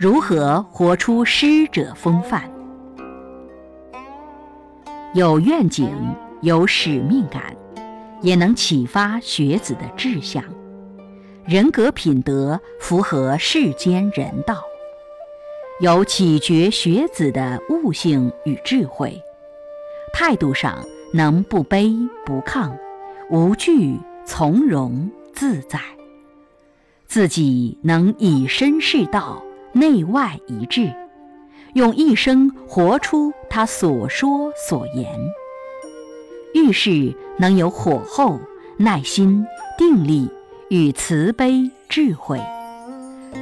如何活出师者风范？有愿景，有使命感，也能启发学子的志向。人格品德符合世间人道，有启觉学子的悟性与智慧。态度上能不卑不亢，无惧从容自在。自己能以身试道，内外一致，用一生活出他所说所言。遇事能有火候、耐心、定力与慈悲智慧，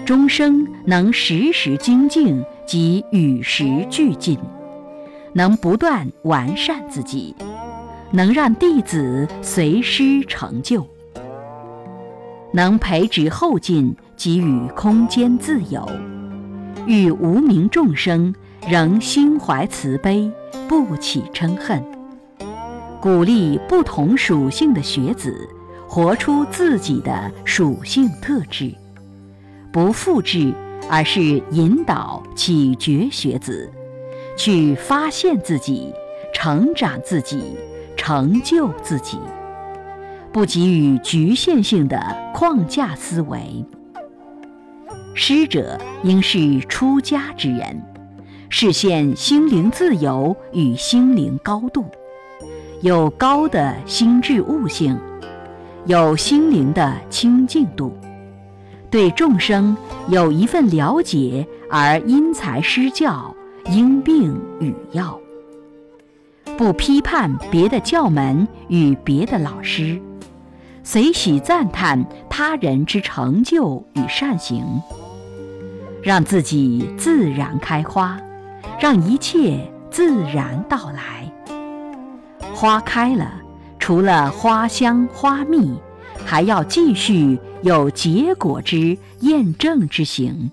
终生能时时精进及与时俱进，能不断完善自己，能让弟子随师成就。能培植后进，给予空间自由，与无名众生仍心怀慈悲，不起嗔恨，鼓励不同属性的学子活出自己的属性特质，不复制，而是引导启觉学子去发现自己、成长自己、成就自己。不给予局限性的框架思维。师者应是出家之人，实现心灵自由与心灵高度，有高的心智悟性，有心灵的清净度，对众生有一份了解而因材施教，因病与药，不批判别的教门与别的老师。随喜赞叹他人之成就与善行，让自己自然开花，让一切自然到来。花开了，除了花香花蜜，还要继续有结果之验证之行，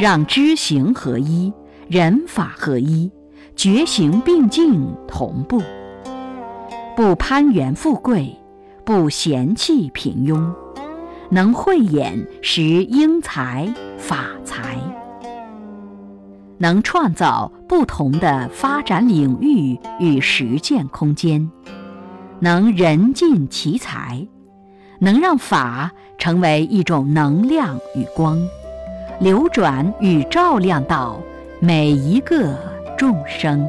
让知行合一，人法合一，觉行并进同步，不攀缘富贵。不嫌弃平庸，能慧眼识英才法才，能创造不同的发展领域与实践空间，能人尽其才，能让法成为一种能量与光，流转与照亮到每一个众生。